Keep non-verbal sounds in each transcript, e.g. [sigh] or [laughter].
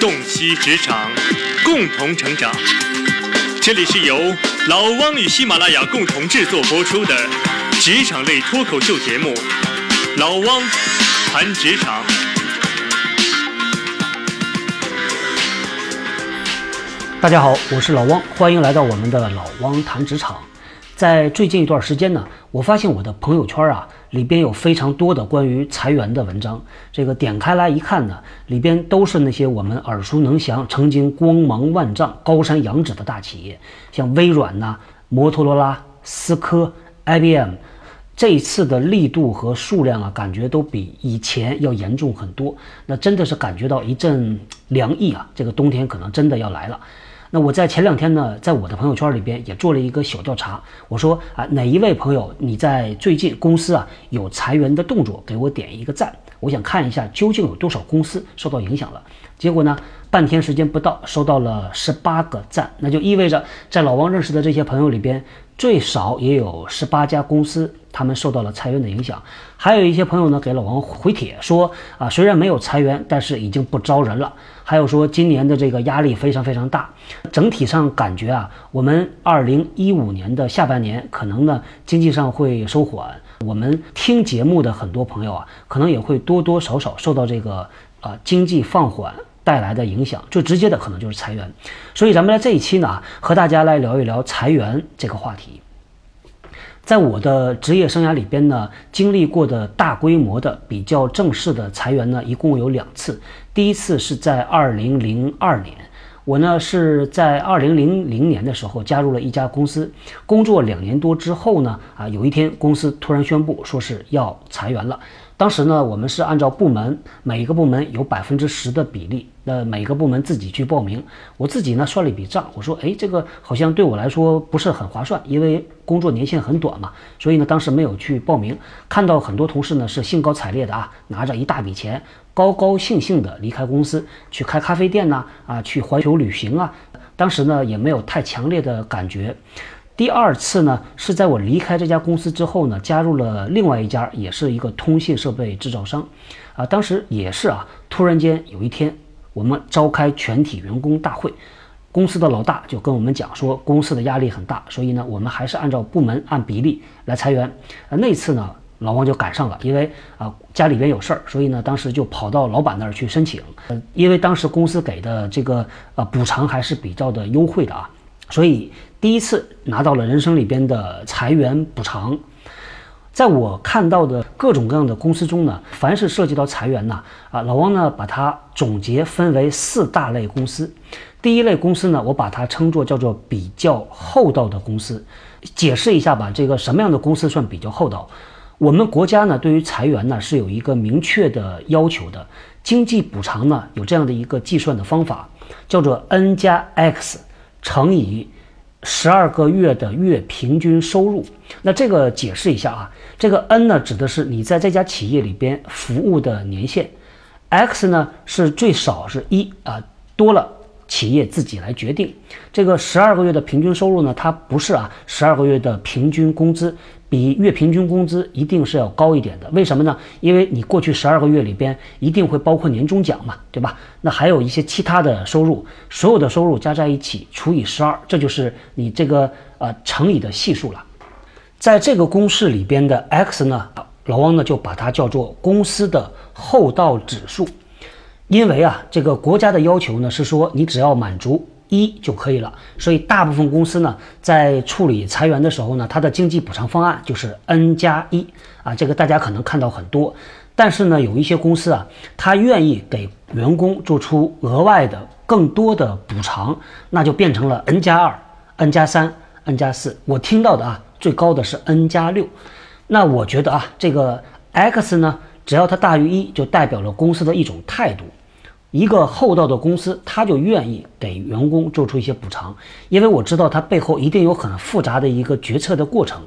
洞悉职场，共同成长。这里是由老汪与喜马拉雅共同制作播出的职场类脱口秀节目《老汪谈职场》。大家好，我是老汪，欢迎来到我们的老汪谈职场。在最近一段时间呢，我发现我的朋友圈啊里边有非常多的关于裁员的文章。这个点开来一看呢，里边都是那些我们耳熟能详、曾经光芒万丈、高山仰止的大企业，像微软呐、摩托罗拉、思科、IBM。这一次的力度和数量啊，感觉都比以前要严重很多。那真的是感觉到一阵凉意啊！这个冬天可能真的要来了。那我在前两天呢，在我的朋友圈里边也做了一个小调查，我说啊，哪一位朋友你在最近公司啊有裁员的动作，给我点一个赞，我想看一下究竟有多少公司受到影响了。结果呢，半天时间不到，收到了十八个赞，那就意味着在老王认识的这些朋友里边，最少也有十八家公司他们受到了裁员的影响。还有一些朋友呢给老王回帖说啊，虽然没有裁员，但是已经不招人了。还有说今年的这个压力非常非常大，整体上感觉啊，我们二零一五年的下半年可能呢经济上会收缓，我们听节目的很多朋友啊，可能也会多多少少受到这个啊经济放缓带来的影响，最直接的可能就是裁员。所以咱们在这一期呢，和大家来聊一聊裁员这个话题。在我的职业生涯里边呢，经历过的大规模的、比较正式的裁员呢，一共有两次。第一次是在二零零二年，我呢是在二零零零年的时候加入了一家公司，工作两年多之后呢，啊，有一天公司突然宣布说是要裁员了。当时呢，我们是按照部门，每一个部门有百分之十的比例，那每个部门自己去报名。我自己呢算了一笔账，我说，哎，这个好像对我来说不是很划算，因为工作年限很短嘛，所以呢，当时没有去报名。看到很多同事呢是兴高采烈的啊，拿着一大笔钱，高高兴兴的离开公司去开咖啡店呐，啊，去环球旅行啊，当时呢也没有太强烈的感觉。第二次呢，是在我离开这家公司之后呢，加入了另外一家，也是一个通信设备制造商，啊，当时也是啊，突然间有一天，我们召开全体员工大会，公司的老大就跟我们讲说，公司的压力很大，所以呢，我们还是按照部门按比例来裁员。啊，那次呢，老王就赶上了，因为啊家里边有事儿，所以呢，当时就跑到老板那儿去申请。呃，因为当时公司给的这个呃补偿还是比较的优惠的啊。所以第一次拿到了人生里边的裁员补偿，在我看到的各种各样的公司中呢，凡是涉及到裁员呢，啊，老王呢把它总结分为四大类公司。第一类公司呢，我把它称作叫做比较厚道的公司。解释一下吧，这个什么样的公司算比较厚道？我们国家呢对于裁员呢是有一个明确的要求的，经济补偿呢有这样的一个计算的方法，叫做 N 加 X。乘以十二个月的月平均收入，那这个解释一下啊，这个 N 呢指的是你在这家企业里边服务的年限，X 呢是最少是一啊，多了。企业自己来决定这个十二个月的平均收入呢？它不是啊，十二个月的平均工资比月平均工资一定是要高一点的。为什么呢？因为你过去十二个月里边一定会包括年终奖嘛，对吧？那还有一些其他的收入，所有的收入加在一起除以十二，这就是你这个呃乘以的系数了。在这个公式里边的 X 呢，老汪呢就把它叫做公司的厚道指数。因为啊，这个国家的要求呢是说，你只要满足一就可以了。所以大部分公司呢，在处理裁员的时候呢，它的经济补偿方案就是 N 加一啊。这个大家可能看到很多，但是呢，有一些公司啊，他愿意给员工做出额外的更多的补偿，那就变成了 N 加二、N 加三、N 加四。我听到的啊，最高的是 N 加六。那我觉得啊，这个 X 呢，只要它大于一，就代表了公司的一种态度。一个厚道的公司，他就愿意给员工做出一些补偿，因为我知道他背后一定有很复杂的一个决策的过程。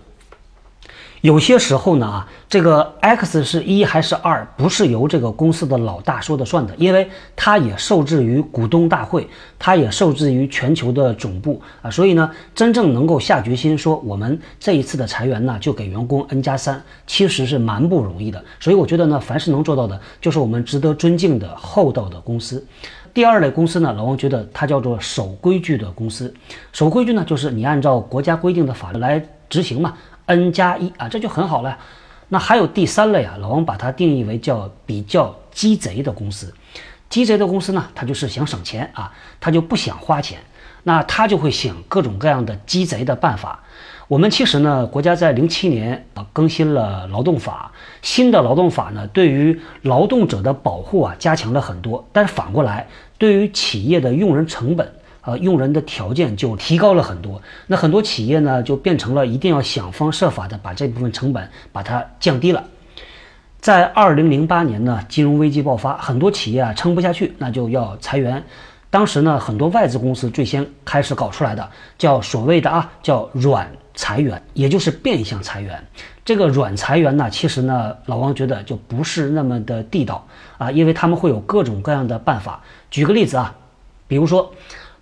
有些时候呢，啊，这个 X 是一还是二，不是由这个公司的老大说的算的，因为它也受制于股东大会，它也受制于全球的总部啊，所以呢，真正能够下决心说我们这一次的裁员呢，就给员工 N 加三，其实是蛮不容易的。所以我觉得呢，凡是能做到的，就是我们值得尊敬的厚道的公司。第二类公司呢，老王觉得它叫做守规矩的公司。守规矩呢，就是你按照国家规定的法律来执行嘛，N 加一啊，这就很好了。那还有第三类啊，老王把它定义为叫比较鸡贼的公司。鸡贼的公司呢，他就是想省钱啊，他就不想花钱，那他就会想各种各样的鸡贼的办法。我们其实呢，国家在零七年啊更新了劳动法，新的劳动法呢，对于劳动者的保护啊加强了很多，但是反过来，对于企业的用人成本啊用人的条件就提高了很多。那很多企业呢，就变成了一定要想方设法的把这部分成本把它降低了。在二零零八年呢，金融危机爆发，很多企业啊撑不下去，那就要裁员。当时呢，很多外资公司最先开始搞出来的，叫所谓的啊叫软。裁员，也就是变相裁员。这个软裁员呢，其实呢，老王觉得就不是那么的地道啊，因为他们会有各种各样的办法。举个例子啊，比如说，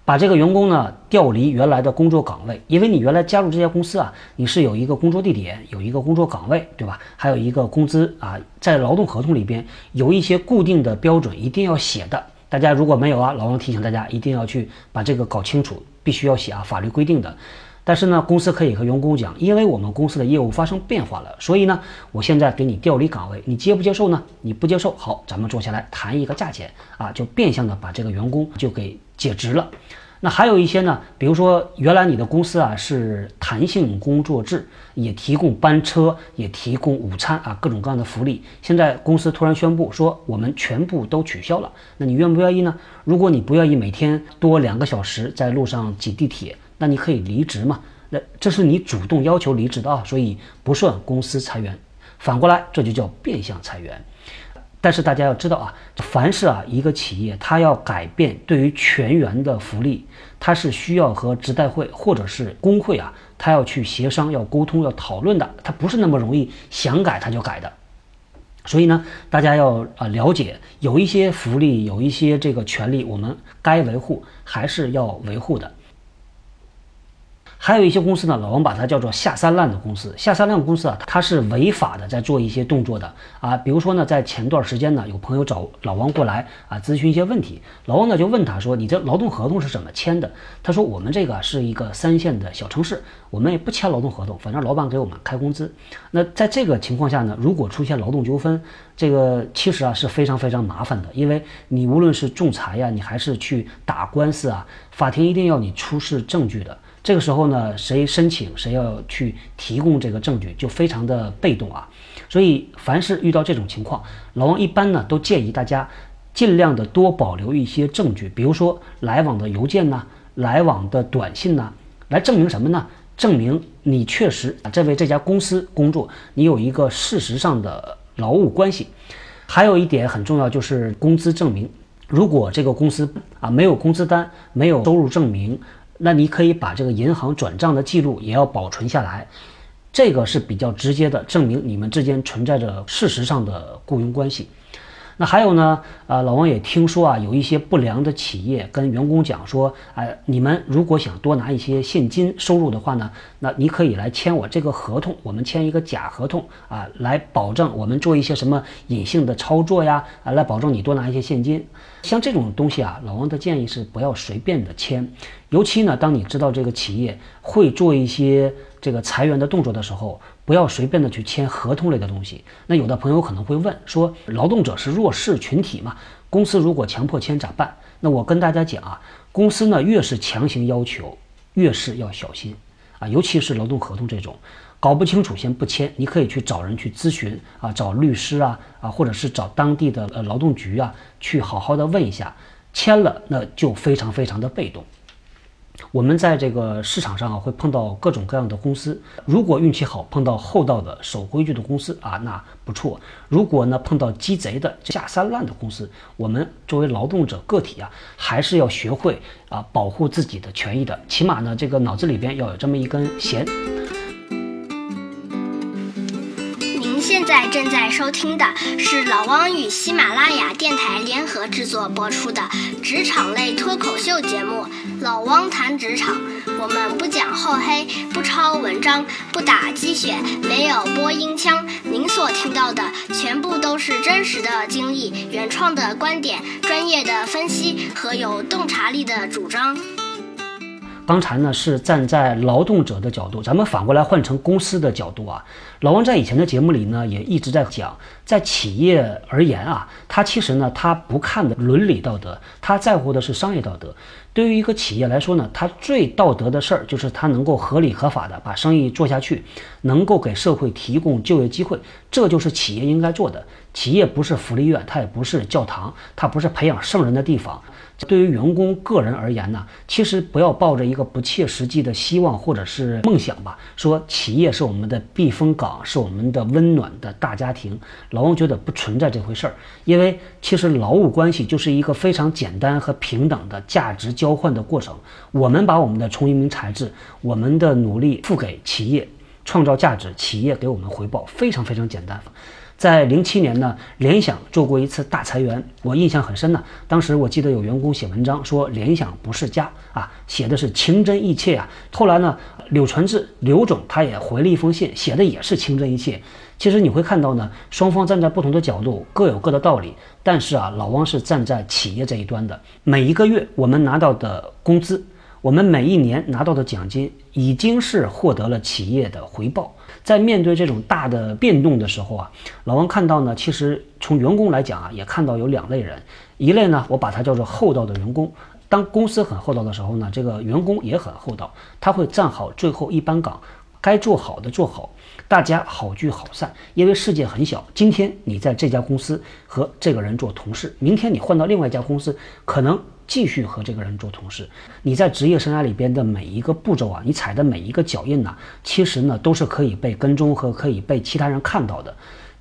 把这个员工呢调离原来的工作岗位，因为你原来加入这家公司啊，你是有一个工作地点，有一个工作岗位，对吧？还有一个工资啊，在劳动合同里边有一些固定的标准，一定要写的。大家如果没有啊，老王提醒大家一定要去把这个搞清楚，必须要写啊，法律规定的。但是呢，公司可以和员工讲，因为我们公司的业务发生变化了，所以呢，我现在给你调离岗位，你接不接受呢？你不接受，好，咱们坐下来谈一个价钱啊，就变相的把这个员工就给解职了。那还有一些呢，比如说原来你的公司啊是弹性工作制，也提供班车，也提供午餐啊，各种各样的福利。现在公司突然宣布说我们全部都取消了，那你愿不愿意呢？如果你不愿意每天多两个小时在路上挤地铁。那你可以离职嘛？那这是你主动要求离职的啊，所以不算公司裁员。反过来，这就叫变相裁员。但是大家要知道啊，凡是啊一个企业，它要改变对于全员的福利，它是需要和职代会或者是工会啊，它要去协商、要沟通、要讨论的，它不是那么容易想改它就改的。所以呢，大家要啊了解，有一些福利，有一些这个权利，我们该维护还是要维护的。还有一些公司呢，老王把它叫做下三滥的公司。下三滥公司啊，它是违法的，在做一些动作的啊。比如说呢，在前段时间呢，有朋友找老王过来啊，咨询一些问题。老王呢就问他说：“你这劳动合同是怎么签的？”他说：“我们这个是一个三线的小城市，我们也不签劳动合同，反正老板给我们开工资。那在这个情况下呢，如果出现劳动纠纷，这个其实啊是非常非常麻烦的，因为你无论是仲裁呀，你还是去打官司啊，法庭一定要你出示证据的。”这个时候呢，谁申请谁要去提供这个证据，就非常的被动啊。所以凡是遇到这种情况，老王一般呢都建议大家尽量的多保留一些证据，比如说来往的邮件呐，来往的短信呐，来证明什么呢？证明你确实在为这家公司工作，你有一个事实上的劳务关系。还有一点很重要，就是工资证明。如果这个公司啊没有工资单，没有收入证明。那你可以把这个银行转账的记录也要保存下来，这个是比较直接的证明你们之间存在着事实上的雇佣关系。那还有呢？呃，老王也听说啊，有一些不良的企业跟员工讲说，哎，你们如果想多拿一些现金收入的话呢，那你可以来签我这个合同，我们签一个假合同啊，来保证我们做一些什么隐性的操作呀，啊，来保证你多拿一些现金。像这种东西啊，老王的建议是不要随便的签，尤其呢，当你知道这个企业会做一些这个裁员的动作的时候。不要随便的去签合同类的东西。那有的朋友可能会问说，劳动者是弱势群体嘛？公司如果强迫签咋办？那我跟大家讲啊，公司呢越是强行要求，越是要小心啊，尤其是劳动合同这种，搞不清楚先不签。你可以去找人去咨询啊，找律师啊啊，或者是找当地的呃劳动局啊，去好好的问一下。签了那就非常非常的被动。我们在这个市场上啊，会碰到各种各样的公司。如果运气好，碰到厚道的守规矩的公司啊，那不错。如果呢碰到鸡贼的下三滥的公司，我们作为劳动者个体啊，还是要学会啊保护自己的权益的。起码呢，这个脑子里边要有这么一根弦。正。在收听的是老汪与喜马拉雅电台联合制作播出的职场类脱口秀节目《老汪谈职场》。我们不讲厚黑，不抄文章，不打鸡血，没有播音腔。您所听到的全部都是真实的经历、原创的观点、专业的分析和有洞察力的主张。刚才呢是站在劳动者的角度，咱们反过来换成公司的角度啊。老王在以前的节目里呢也一直在讲，在企业而言啊，他其实呢他不看的伦理道德，他在乎的是商业道德。对于一个企业来说呢，他最道德的事儿就是他能够合理合法的把生意做下去，能够给社会提供就业机会，这就是企业应该做的。企业不是福利院，它也不是教堂，它不是培养圣人的地方。对于员工个人而言呢，其实不要抱着一个不切实际的希望或者是梦想吧，说企业是我们的避风港，是我们的温暖的大家庭。老王觉得不存在这回事儿，因为其实劳务关系就是一个非常简单和平等的价值交换的过程。我们把我们的聪明才智、我们的努力付给企业，创造价值，企业给我们回报，非常非常简单。在零七年呢，联想做过一次大裁员，我印象很深呢。当时我记得有员工写文章说联想不是家啊，写的是情真意切啊。后来呢，柳传志刘总他也回了一封信，写的也是情真意切。其实你会看到呢，双方站在不同的角度，各有各的道理。但是啊，老汪是站在企业这一端的，每一个月我们拿到的工资。我们每一年拿到的奖金已经是获得了企业的回报。在面对这种大的变动的时候啊，老王看到呢，其实从员工来讲啊，也看到有两类人。一类呢，我把它叫做厚道的员工。当公司很厚道的时候呢，这个员工也很厚道，他会站好最后一班岗，该做好的做好，大家好聚好散。因为世界很小，今天你在这家公司和这个人做同事，明天你换到另外一家公司，可能。继续和这个人做同事，你在职业生涯里边的每一个步骤啊，你踩的每一个脚印呢，其实呢都是可以被跟踪和可以被其他人看到的。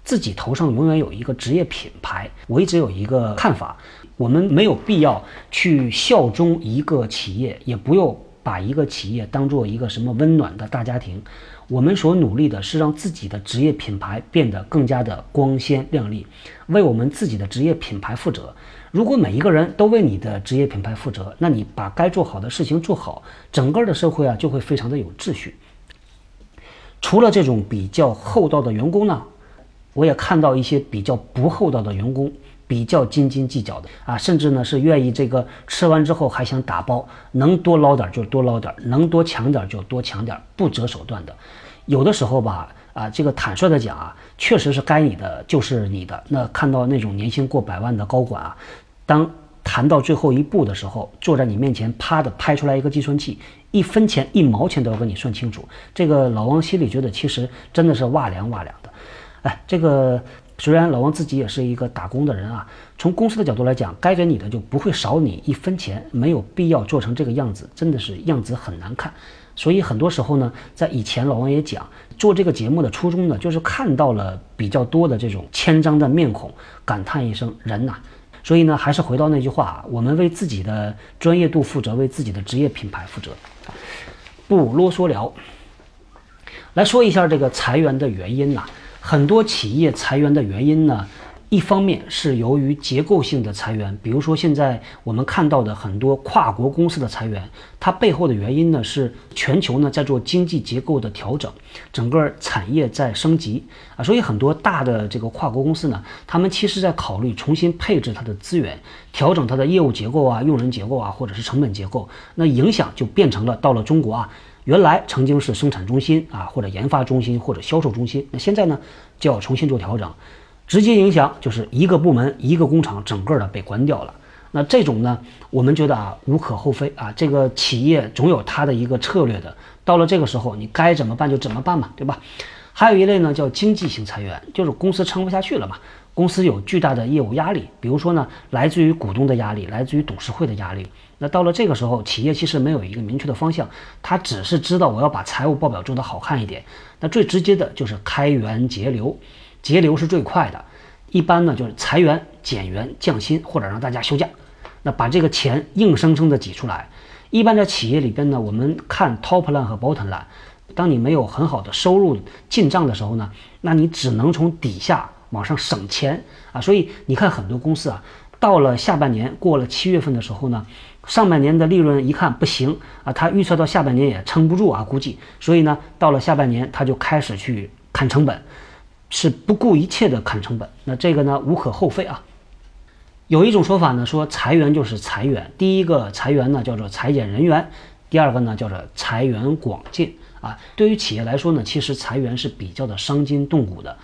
自己头上永远有一个职业品牌。我一直有一个看法，我们没有必要去效忠一个企业，也不用把一个企业当做一个什么温暖的大家庭。我们所努力的是让自己的职业品牌变得更加的光鲜亮丽，为我们自己的职业品牌负责。如果每一个人都为你的职业品牌负责，那你把该做好的事情做好，整个的社会啊就会非常的有秩序。除了这种比较厚道的员工呢，我也看到一些比较不厚道的员工，比较斤斤计较的啊，甚至呢是愿意这个吃完之后还想打包，能多捞点就多捞点，能多抢点就多抢点，不择手段的。有的时候吧。啊，这个坦率的讲啊，确实是该你的就是你的。那看到那种年薪过百万的高管啊，当谈到最后一步的时候，坐在你面前，啪的拍出来一个计算器，一分钱一毛钱都要跟你算清楚。这个老王心里觉得，其实真的是哇凉哇凉的。哎，这个虽然老王自己也是一个打工的人啊，从公司的角度来讲，该给你的就不会少你一分钱，没有必要做成这个样子，真的是样子很难看。所以很多时候呢，在以前老王也讲。做这个节目的初衷呢，就是看到了比较多的这种千张的面孔，感叹一声人呐。所以呢，还是回到那句话，我们为自己的专业度负责，为自己的职业品牌负责。不啰嗦了，来说一下这个裁员的原因呐。很多企业裁员的原因呢。一方面是由于结构性的裁员，比如说现在我们看到的很多跨国公司的裁员，它背后的原因呢是全球呢在做经济结构的调整，整个产业在升级啊，所以很多大的这个跨国公司呢，他们其实在考虑重新配置它的资源，调整它的业务结构啊、用人结构啊，或者是成本结构，那影响就变成了到了中国啊，原来曾经是生产中心啊，或者研发中心或者销售中心，那现在呢就要重新做调整。直接影响就是一个部门、一个工厂整个的被关掉了。那这种呢，我们觉得啊，无可厚非啊。这个企业总有它的一个策略的。到了这个时候，你该怎么办就怎么办嘛，对吧？还有一类呢，叫经济型裁员，就是公司撑不下去了嘛，公司有巨大的业务压力，比如说呢，来自于股东的压力，来自于董事会的压力。那到了这个时候，企业其实没有一个明确的方向，他只是知道我要把财务报表做得好看一点。那最直接的就是开源节流。节流是最快的，一般呢就是裁员、减员、降薪或者让大家休假，那把这个钱硬生生的挤出来。一般在企业里边呢，我们看 top line 和 bottom line，当你没有很好的收入进账的时候呢，那你只能从底下往上省钱啊。所以你看很多公司啊，到了下半年过了七月份的时候呢，上半年的利润一看不行啊，他预测到下半年也撑不住啊，估计，所以呢，到了下半年他就开始去砍成本，是不顾一切的砍成本。那这个呢无可厚非啊。有一种说法呢，说裁员就是裁员。第一个裁员呢叫做裁减人员，第二个呢叫做裁员广进啊。对于企业来说呢，其实裁员是比较的伤筋动骨的。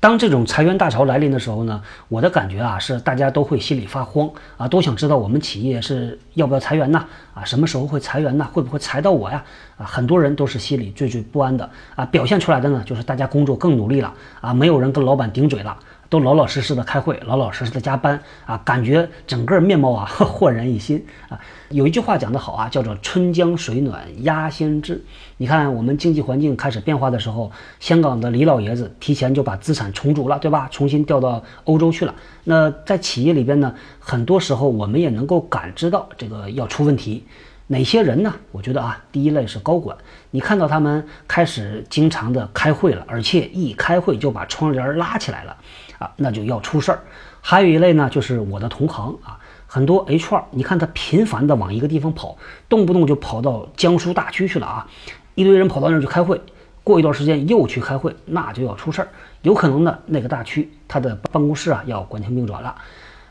当这种裁员大潮来临的时候呢，我的感觉啊是大家都会心里发慌啊，都想知道我们企业是要不要裁员呢？啊，什么时候会裁员呢？会不会裁到我呀？啊，很多人都是心里惴惴不安的啊。表现出来的呢，就是大家工作更努力了啊，没有人跟老板顶嘴了。都老老实实的开会，老老实实的加班啊，感觉整个面貌啊 [laughs] 焕然一新啊。有一句话讲得好啊，叫做“春江水暖鸭先知”。你看，我们经济环境开始变化的时候，香港的李老爷子提前就把资产重组了，对吧？重新调到欧洲去了。那在企业里边呢，很多时候我们也能够感知到这个要出问题。哪些人呢？我觉得啊，第一类是高管，你看到他们开始经常的开会了，而且一开会就把窗帘拉起来了。啊，那就要出事儿。还有一类呢，就是我的同行啊，很多 HR，你看他频繁的往一个地方跑，动不动就跑到江苏大区去了啊，一堆人跑到那儿去开会，过一段时间又去开会，那就要出事儿。有可能呢，那个大区他的办公室啊要关停并转了。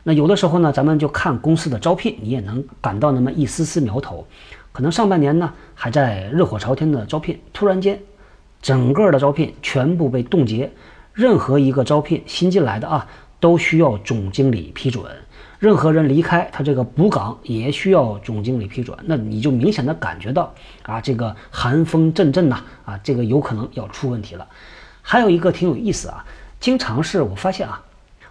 那有的时候呢，咱们就看公司的招聘，你也能感到那么一丝丝苗头。可能上半年呢还在热火朝天的招聘，突然间，整个的招聘全部被冻结。任何一个招聘新进来的啊，都需要总经理批准；任何人离开，他这个补岗也需要总经理批准。那你就明显的感觉到啊，这个寒风阵阵呐，啊，这个有可能要出问题了。还有一个挺有意思啊，经常是我发现啊，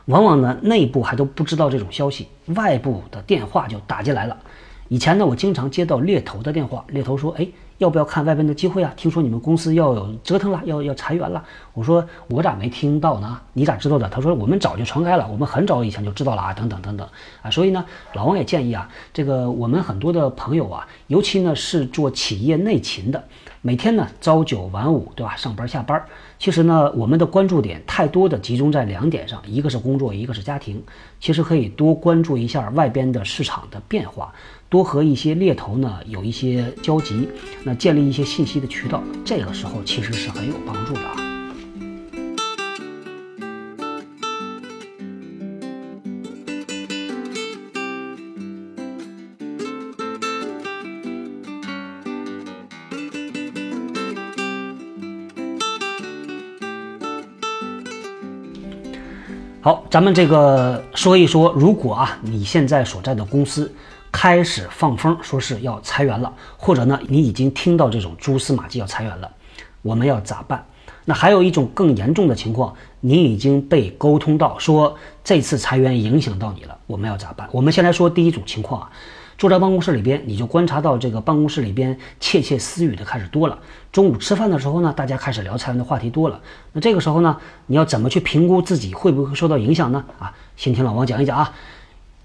往往呢内部还都不知道这种消息，外部的电话就打进来了。以前呢，我经常接到猎头的电话，猎头说：“哎。”要不要看外边的机会啊？听说你们公司要有折腾了，要要裁员了。我说我咋没听到呢？你咋知道的？他说我们早就传开了，我们很早以前就知道了啊，等等等等啊。所以呢，老王也建议啊，这个我们很多的朋友啊，尤其呢是做企业内勤的，每天呢朝九晚五，对吧？上班下班。其实呢，我们的关注点太多的集中在两点上，一个是工作，一个是家庭。其实可以多关注一下外边的市场的变化。多和一些猎头呢有一些交集，那建立一些信息的渠道，这个时候其实是很有帮助的啊。好，咱们这个说一说，如果啊你现在所在的公司。开始放风，说是要裁员了，或者呢，你已经听到这种蛛丝马迹要裁员了，我们要咋办？那还有一种更严重的情况，你已经被沟通到说这次裁员影响到你了，我们要咋办？我们先来说第一种情况啊，坐在办公室里边，你就观察到这个办公室里边窃窃私语的开始多了。中午吃饭的时候呢，大家开始聊裁员的话题多了。那这个时候呢，你要怎么去评估自己会不会受到影响呢？啊，先听老王讲一讲啊。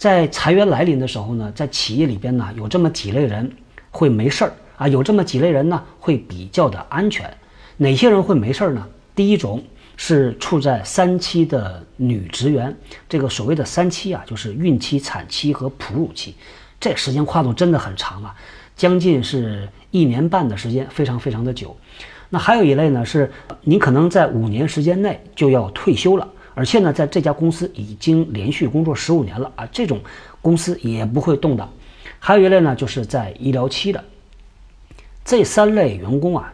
在裁员来临的时候呢，在企业里边呢，有这么几类人会没事儿啊，有这么几类人呢会比较的安全。哪些人会没事儿呢？第一种是处在三期的女职员，这个所谓的三期啊，就是孕期、产期和哺乳期，这时间跨度真的很长啊，将近是一年半的时间，非常非常的久。那还有一类呢，是你可能在五年时间内就要退休了。而且呢，在这家公司已经连续工作十五年了啊，这种公司也不会动的。还有一类呢，就是在医疗期的这三类员工啊，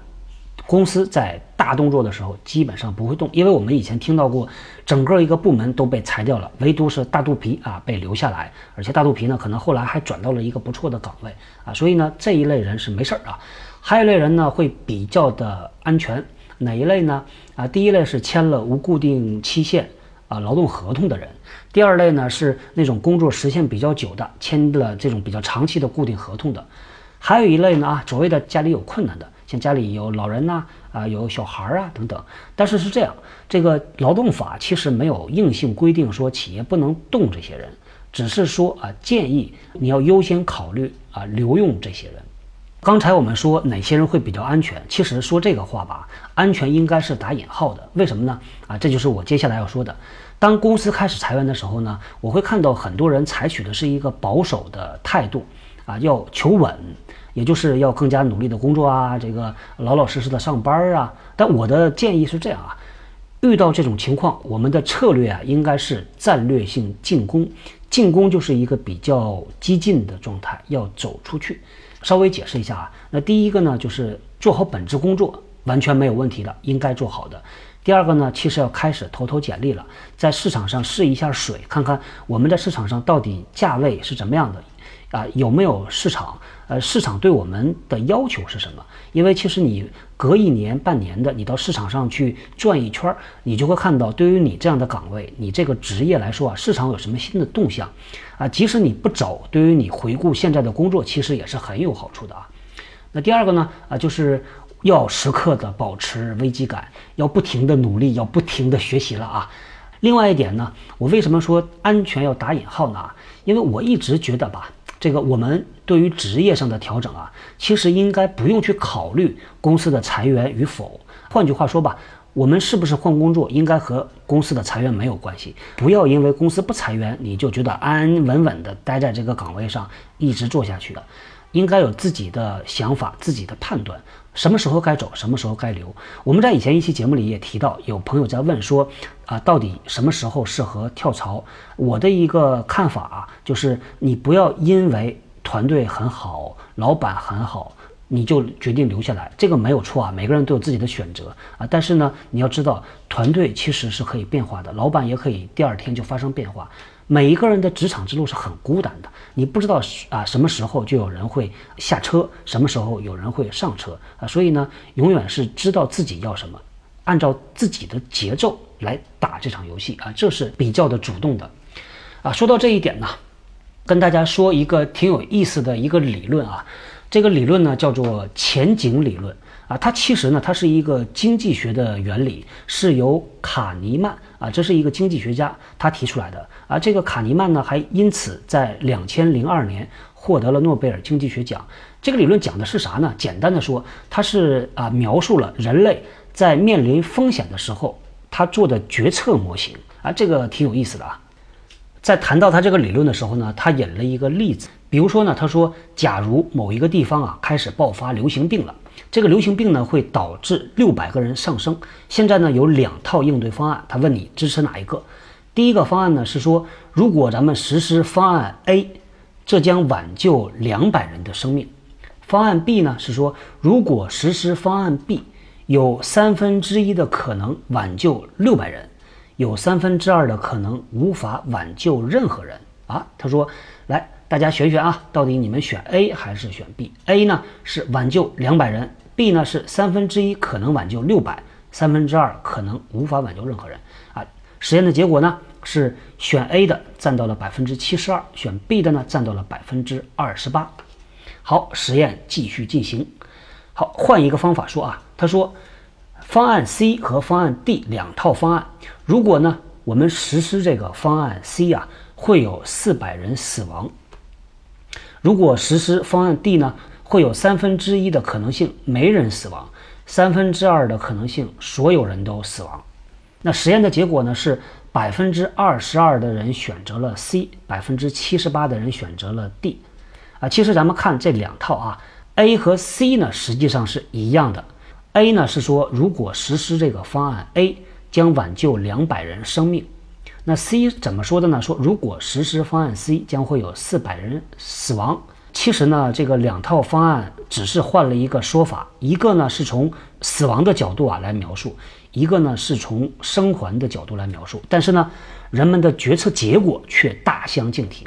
公司在大动作的时候基本上不会动，因为我们以前听到过，整个一个部门都被裁掉了，唯独是大肚皮啊被留下来，而且大肚皮呢，可能后来还转到了一个不错的岗位啊，所以呢，这一类人是没事儿啊。还有一类人呢，会比较的安全。哪一类呢？啊，第一类是签了无固定期限啊劳动合同的人，第二类呢是那种工作时限比较久的，签了这种比较长期的固定合同的，还有一类呢啊，所谓的家里有困难的，像家里有老人呐啊，有小孩啊等等。但是是这样，这个劳动法其实没有硬性规定说企业不能动这些人，只是说啊建议你要优先考虑啊留用这些人。刚才我们说哪些人会比较安全？其实说这个话吧，安全应该是打引号的。为什么呢？啊，这就是我接下来要说的。当公司开始裁员的时候呢，我会看到很多人采取的是一个保守的态度，啊，要求稳，也就是要更加努力的工作啊，这个老老实实的上班啊。但我的建议是这样啊，遇到这种情况，我们的策略啊，应该是战略性进攻。进攻就是一个比较激进的状态，要走出去。稍微解释一下啊，那第一个呢，就是做好本职工作，完全没有问题的，应该做好的。第二个呢，其实要开始投投简历了，在市场上试一下水，看看我们在市场上到底价位是怎么样的。啊，有没有市场？呃，市场对我们的要求是什么？因为其实你隔一年半年的，你到市场上去转一圈，你就会看到，对于你这样的岗位，你这个职业来说啊，市场有什么新的动向？啊，即使你不走，对于你回顾现在的工作，其实也是很有好处的啊。那第二个呢？啊，就是要时刻的保持危机感，要不停的努力，要不停的学习了啊。另外一点呢，我为什么说安全要打引号呢？因为我一直觉得吧。这个我们对于职业上的调整啊，其实应该不用去考虑公司的裁员与否。换句话说吧，我们是不是换工作，应该和公司的裁员没有关系。不要因为公司不裁员，你就觉得安安稳稳的待在这个岗位上一直做下去的。应该有自己的想法，自己的判断，什么时候该走，什么时候该留。我们在以前一期节目里也提到，有朋友在问说，啊，到底什么时候适合跳槽？我的一个看法啊，就是你不要因为团队很好，老板很好，你就决定留下来，这个没有错啊，每个人都有自己的选择啊。但是呢，你要知道，团队其实是可以变化的，老板也可以第二天就发生变化。每一个人的职场之路是很孤单的，你不知道啊什么时候就有人会下车，什么时候有人会上车啊，所以呢，永远是知道自己要什么，按照自己的节奏来打这场游戏啊，这是比较的主动的，啊，说到这一点呢，跟大家说一个挺有意思的一个理论啊，这个理论呢叫做前景理论。啊，它其实呢，它是一个经济学的原理，是由卡尼曼啊，这是一个经济学家他提出来的。而这个卡尼曼呢，还因此在两千零二年获得了诺贝尔经济学奖。这个理论讲的是啥呢？简单的说，它是啊，描述了人类在面临风险的时候他做的决策模型啊，这个挺有意思的啊。在谈到他这个理论的时候呢，他引了一个例子，比如说呢，他说，假如某一个地方啊开始爆发流行病了。这个流行病呢会导致六百个人上升。现在呢有两套应对方案，他问你支持哪一个？第一个方案呢是说，如果咱们实施方案 A，这将挽救两百人的生命。方案 B 呢是说，如果实施方案 B，有三分之一的可能挽救六百人，有三分之二的可能无法挽救任何人啊。他说，来。大家选选啊，到底你们选 A 还是选 B？A 呢是挽救两百人，B 呢是三分之一可能挽救六百，三分之二可能无法挽救任何人啊。实验的结果呢是选 A 的占到了百分之七十二，选 B 的呢占到了百分之二十八。好，实验继续进行。好，换一个方法说啊，他说方案 C 和方案 D 两套方案，如果呢我们实施这个方案 C 啊，会有四百人死亡。如果实施方案 D 呢，会有三分之一的可能性没人死亡，三分之二的可能性所有人都死亡。那实验的结果呢是百分之二十二的人选择了 C，百分之七十八的人选择了 D。啊，其实咱们看这两套啊，A 和 C 呢实际上是一样的。A 呢是说如果实施这个方案 A 将挽救两百人生命。那 C 怎么说的呢？说如果实施方案 C，将会有四百人死亡。其实呢，这个两套方案只是换了一个说法，一个呢是从死亡的角度啊来描述，一个呢是从生还的角度来描述。但是呢，人们的决策结果却大相径庭。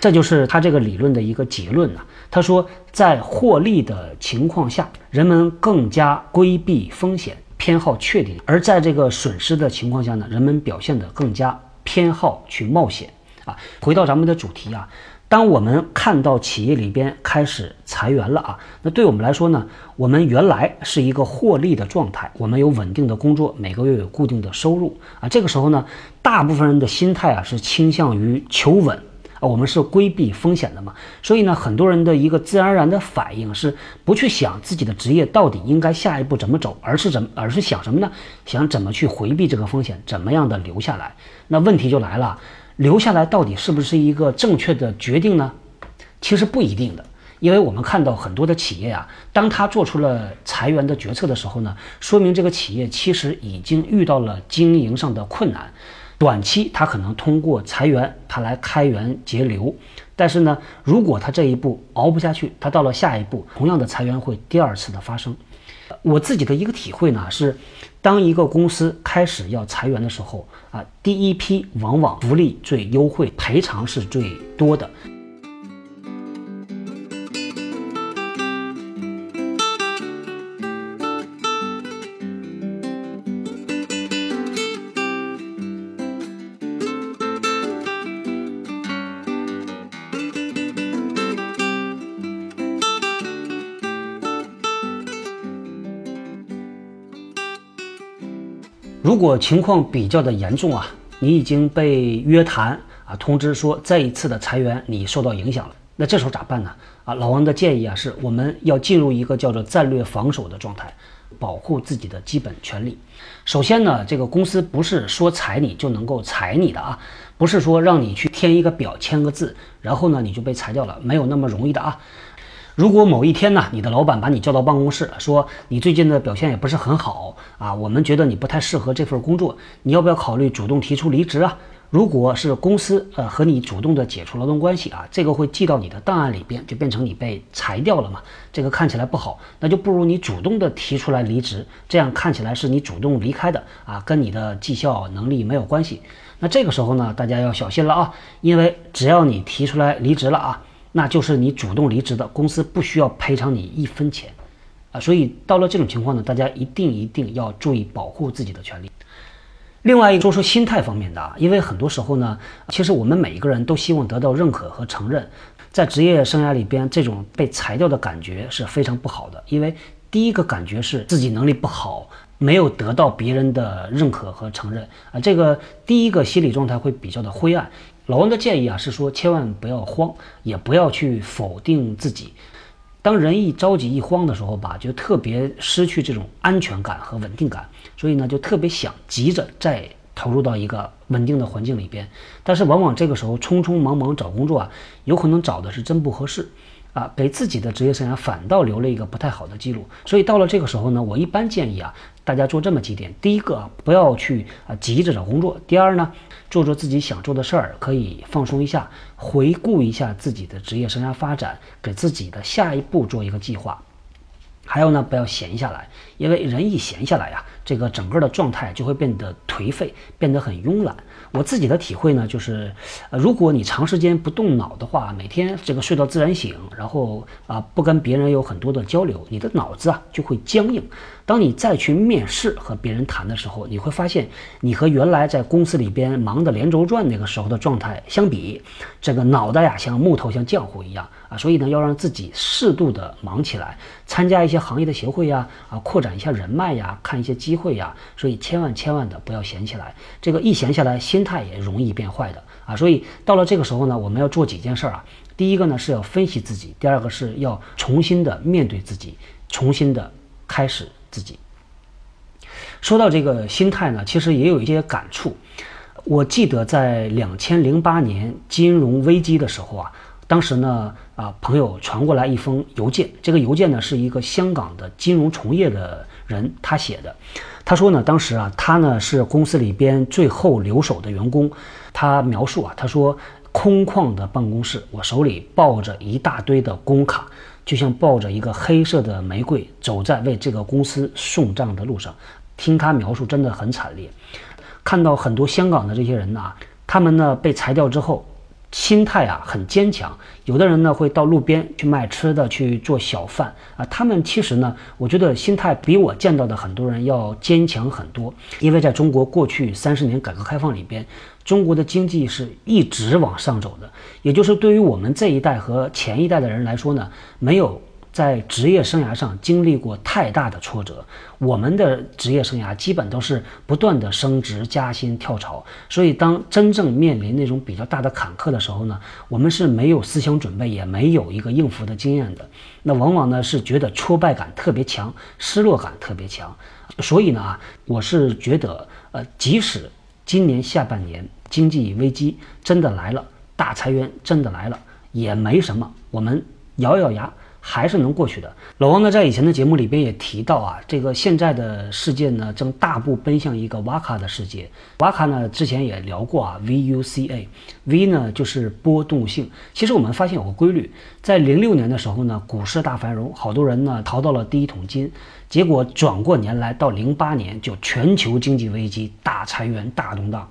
这就是他这个理论的一个结论呢。他说，在获利的情况下，人们更加规避风险。偏好确定，而在这个损失的情况下呢，人们表现得更加偏好去冒险啊。回到咱们的主题啊，当我们看到企业里边开始裁员了啊，那对我们来说呢，我们原来是一个获利的状态，我们有稳定的工作，每个月有固定的收入啊。这个时候呢，大部分人的心态啊是倾向于求稳啊，我们是规避风险的嘛。所以呢，很多人的一个自然而然的反应是不去想自己的职业到底应该下一步怎么走，而是怎么而是想什么呢？想怎么去回避这个风险，怎么样的留下来？那问题就来了，留下来到底是不是一个正确的决定呢？其实不一定的。因为我们看到很多的企业啊，当他做出了裁员的决策的时候呢，说明这个企业其实已经遇到了经营上的困难。短期他可能通过裁员，他来开源节流。但是呢，如果他这一步熬不下去，他到了下一步，同样的裁员会第二次的发生。我自己的一个体会呢是，当一个公司开始要裁员的时候啊，第一批往往福利最优惠，赔偿是最多的。如果情况比较的严重啊，你已经被约谈啊，通知说这一次的裁员你受到影响了，那这时候咋办呢？啊，老王的建议啊，是我们要进入一个叫做战略防守的状态，保护自己的基本权利。首先呢，这个公司不是说裁你就能够裁你的啊，不是说让你去填一个表签个字，然后呢你就被裁掉了，没有那么容易的啊。如果某一天呢，你的老板把你叫到办公室，说你最近的表现也不是很好啊，我们觉得你不太适合这份工作，你要不要考虑主动提出离职啊？如果是公司呃和你主动的解除劳动关系啊，这个会记到你的档案里边，就变成你被裁掉了嘛，这个看起来不好，那就不如你主动的提出来离职，这样看起来是你主动离开的啊，跟你的绩效能力没有关系。那这个时候呢，大家要小心了啊，因为只要你提出来离职了啊。那就是你主动离职的，公司不需要赔偿你一分钱，啊，所以到了这种情况呢，大家一定一定要注意保护自己的权利。另外一说说心态方面的啊，因为很多时候呢，其实我们每一个人都希望得到认可和承认，在职业生涯里边，这种被裁掉的感觉是非常不好的，因为第一个感觉是自己能力不好，没有得到别人的认可和承认啊，这个第一个心理状态会比较的灰暗。老王的建议啊，是说千万不要慌，也不要去否定自己。当人一着急一慌的时候吧，就特别失去这种安全感和稳定感，所以呢，就特别想急着再投入到一个稳定的环境里边。但是往往这个时候匆匆忙忙找工作啊，有可能找的是真不合适。啊，给自己的职业生涯反倒留了一个不太好的记录，所以到了这个时候呢，我一般建议啊，大家做这么几点：第一个，不要去啊急着找工作；第二呢，做做自己想做的事儿，可以放松一下，回顾一下自己的职业生涯发展，给自己的下一步做一个计划。还有呢，不要闲下来，因为人一闲下来呀，这个整个的状态就会变得颓废，变得很慵懒。我自己的体会呢，就是，呃，如果你长时间不动脑的话，每天这个睡到自然醒，然后啊，不跟别人有很多的交流，你的脑子啊就会僵硬。当你再去面试和别人谈的时候，你会发现，你和原来在公司里边忙得连轴转那个时候的状态相比，这个脑袋呀像木头像浆糊一样啊。所以呢，要让自己适度的忙起来，参加一些行业的协会呀，啊，扩展一下人脉呀，看一些机会呀。所以千万千万的不要闲起来，这个一闲下来，心态也容易变坏的啊。所以到了这个时候呢，我们要做几件事儿啊。第一个呢是要分析自己，第二个是要重新的面对自己，重新的开始。自己说到这个心态呢，其实也有一些感触。我记得在两千零八年金融危机的时候啊，当时呢啊朋友传过来一封邮件，这个邮件呢是一个香港的金融从业的人他写的。他说呢，当时啊他呢是公司里边最后留守的员工。他描述啊，他说空旷的办公室，我手里抱着一大堆的工卡。就像抱着一个黑色的玫瑰，走在为这个公司送账的路上。听他描述，真的很惨烈。看到很多香港的这些人呐，他们呢被裁掉之后。心态啊很坚强，有的人呢会到路边去卖吃的，去做小贩啊。他们其实呢，我觉得心态比我见到的很多人要坚强很多。因为在中国过去三十年改革开放里边，中国的经济是一直往上走的，也就是对于我们这一代和前一代的人来说呢，没有在职业生涯上经历过太大的挫折。我们的职业生涯基本都是不断的升职加薪跳槽，所以当真正面临那种比较大的坎坷的时候呢，我们是没有思想准备，也没有一个应付的经验的。那往往呢是觉得挫败感特别强，失落感特别强。所以呢啊，我是觉得，呃，即使今年下半年经济危机真的来了，大裁员真的来了，也没什么，我们咬咬牙。还是能过去的。老王呢，在以前的节目里边也提到啊，这个现在的世界呢，正大步奔向一个瓦卡的世界。瓦卡呢，之前也聊过啊，V U C A，V 呢就是波动性。其实我们发现有个规律，在零六年的时候呢，股市大繁荣，好多人呢淘到了第一桶金。结果转过年来到零八年，就全球经济危机、大裁员、大动荡。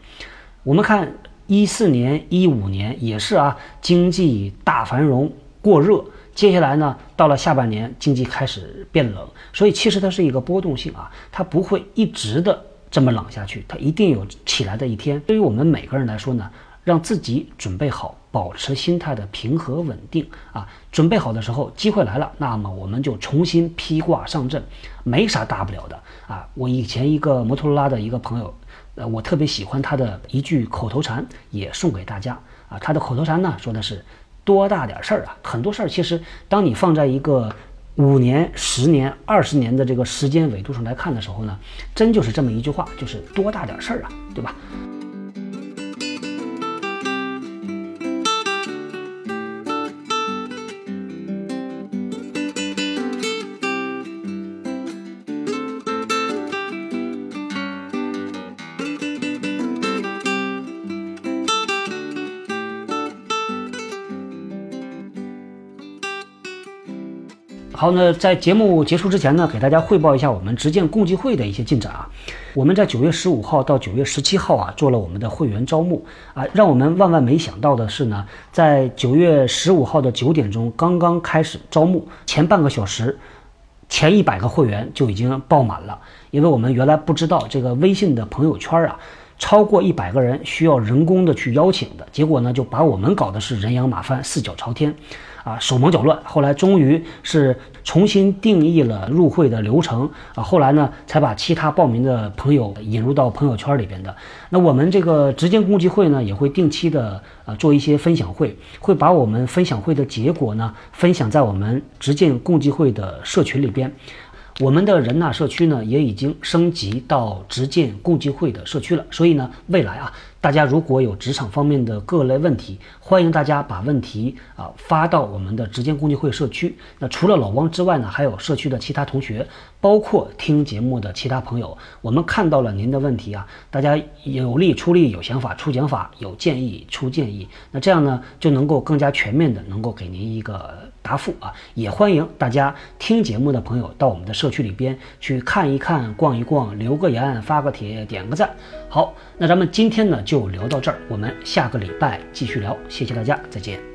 我们看一四年、一五年也是啊，经济大繁荣过热。接下来呢，到了下半年，经济开始变冷，所以其实它是一个波动性啊，它不会一直的这么冷下去，它一定有起来的一天。对于我们每个人来说呢，让自己准备好，保持心态的平和稳定啊，准备好的时候，机会来了，那么我们就重新披挂上阵，没啥大不了的啊。我以前一个摩托罗拉的一个朋友，呃，我特别喜欢他的一句口头禅，也送给大家啊。他的口头禅呢，说的是。多大点事儿啊！很多事儿其实，当你放在一个五年、十年、二十年的这个时间维度上来看的时候呢，真就是这么一句话，就是多大点事儿啊，对吧？好，那在节目结束之前呢，给大家汇报一下我们执建共济会的一些进展啊。我们在九月十五号到九月十七号啊，做了我们的会员招募啊。让我们万万没想到的是呢，在九月十五号的九点钟刚刚开始招募，前半个小时，前一百个会员就已经爆满了。因为我们原来不知道这个微信的朋友圈啊，超过一百个人需要人工的去邀请的，结果呢，就把我们搞的是人仰马翻、四脚朝天。啊，手忙脚乱，后来终于是重新定义了入会的流程啊，后来呢才把其他报名的朋友引入到朋友圈里边的。那我们这个直间共济会呢，也会定期的呃做一些分享会，会把我们分享会的结果呢分享在我们直间共济会的社群里边。我们的人纳社区呢也已经升级到直建共济会的社区了，所以呢，未来啊，大家如果有职场方面的各类问题，欢迎大家把问题啊发到我们的直间共济会社区。那除了老汪之外呢，还有社区的其他同学，包括听节目的其他朋友，我们看到了您的问题啊，大家有力出力，有想法出讲法，有建议出建议，那这样呢就能够更加全面的能够给您一个。答复啊，也欢迎大家听节目的朋友到我们的社区里边去看一看、逛一逛，留个言、发个帖、点个赞。好，那咱们今天呢就聊到这儿，我们下个礼拜继续聊。谢谢大家，再见。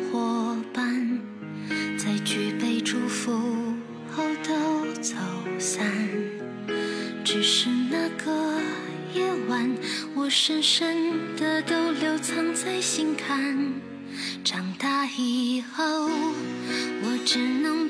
伴。在举杯祝福后都走散，只是那个夜晚，我深深的都留藏在心坎。长大以后，我只能